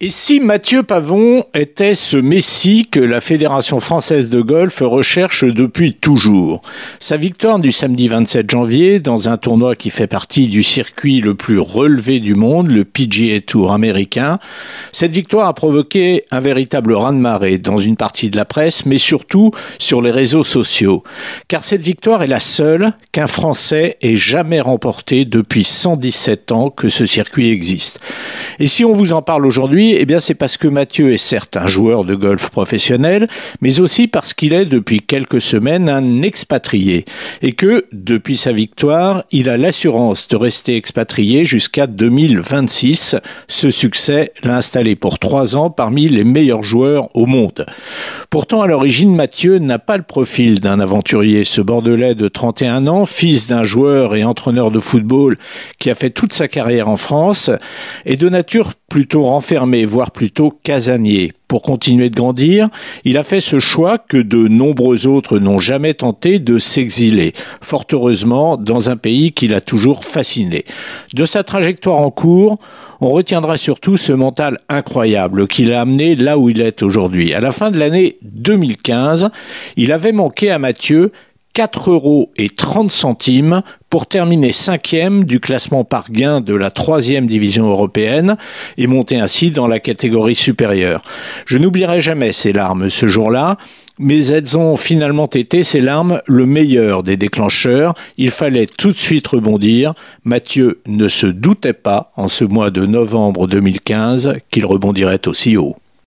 Et si Mathieu Pavon était ce messie que la Fédération française de golf recherche depuis toujours? Sa victoire du samedi 27 janvier dans un tournoi qui fait partie du circuit le plus relevé du monde, le PGA Tour américain, cette victoire a provoqué un véritable raz-de-marée dans une partie de la presse, mais surtout sur les réseaux sociaux. Car cette victoire est la seule qu'un Français ait jamais remportée depuis 117 ans que ce circuit existe. Et si on vous en parle aujourd'hui, eh bien, c'est parce que Mathieu est certes un joueur de golf professionnel, mais aussi parce qu'il est depuis quelques semaines un expatrié et que, depuis sa victoire, il a l'assurance de rester expatrié jusqu'à 2026. Ce succès l'a installé pour trois ans parmi les meilleurs joueurs au monde. Pourtant, à l'origine, Mathieu n'a pas le profil d'un aventurier. Ce Bordelais de 31 ans, fils d'un joueur et entraîneur de football qui a fait toute sa carrière en France, est de nature plutôt voire plutôt casanier. Pour continuer de grandir, il a fait ce choix que de nombreux autres n'ont jamais tenté de s'exiler, fort heureusement dans un pays qui l'a toujours fasciné. De sa trajectoire en cours, on retiendra surtout ce mental incroyable qui l'a amené là où il est aujourd'hui. À la fin de l'année 2015, il avait manqué à Mathieu 4 euros et 30 centimes pour terminer cinquième du classement par gain de la troisième division européenne et monter ainsi dans la catégorie supérieure. Je n'oublierai jamais ces larmes ce jour-là, mais elles ont finalement été, ces larmes, le meilleur des déclencheurs. Il fallait tout de suite rebondir. Mathieu ne se doutait pas, en ce mois de novembre 2015, qu'il rebondirait aussi haut.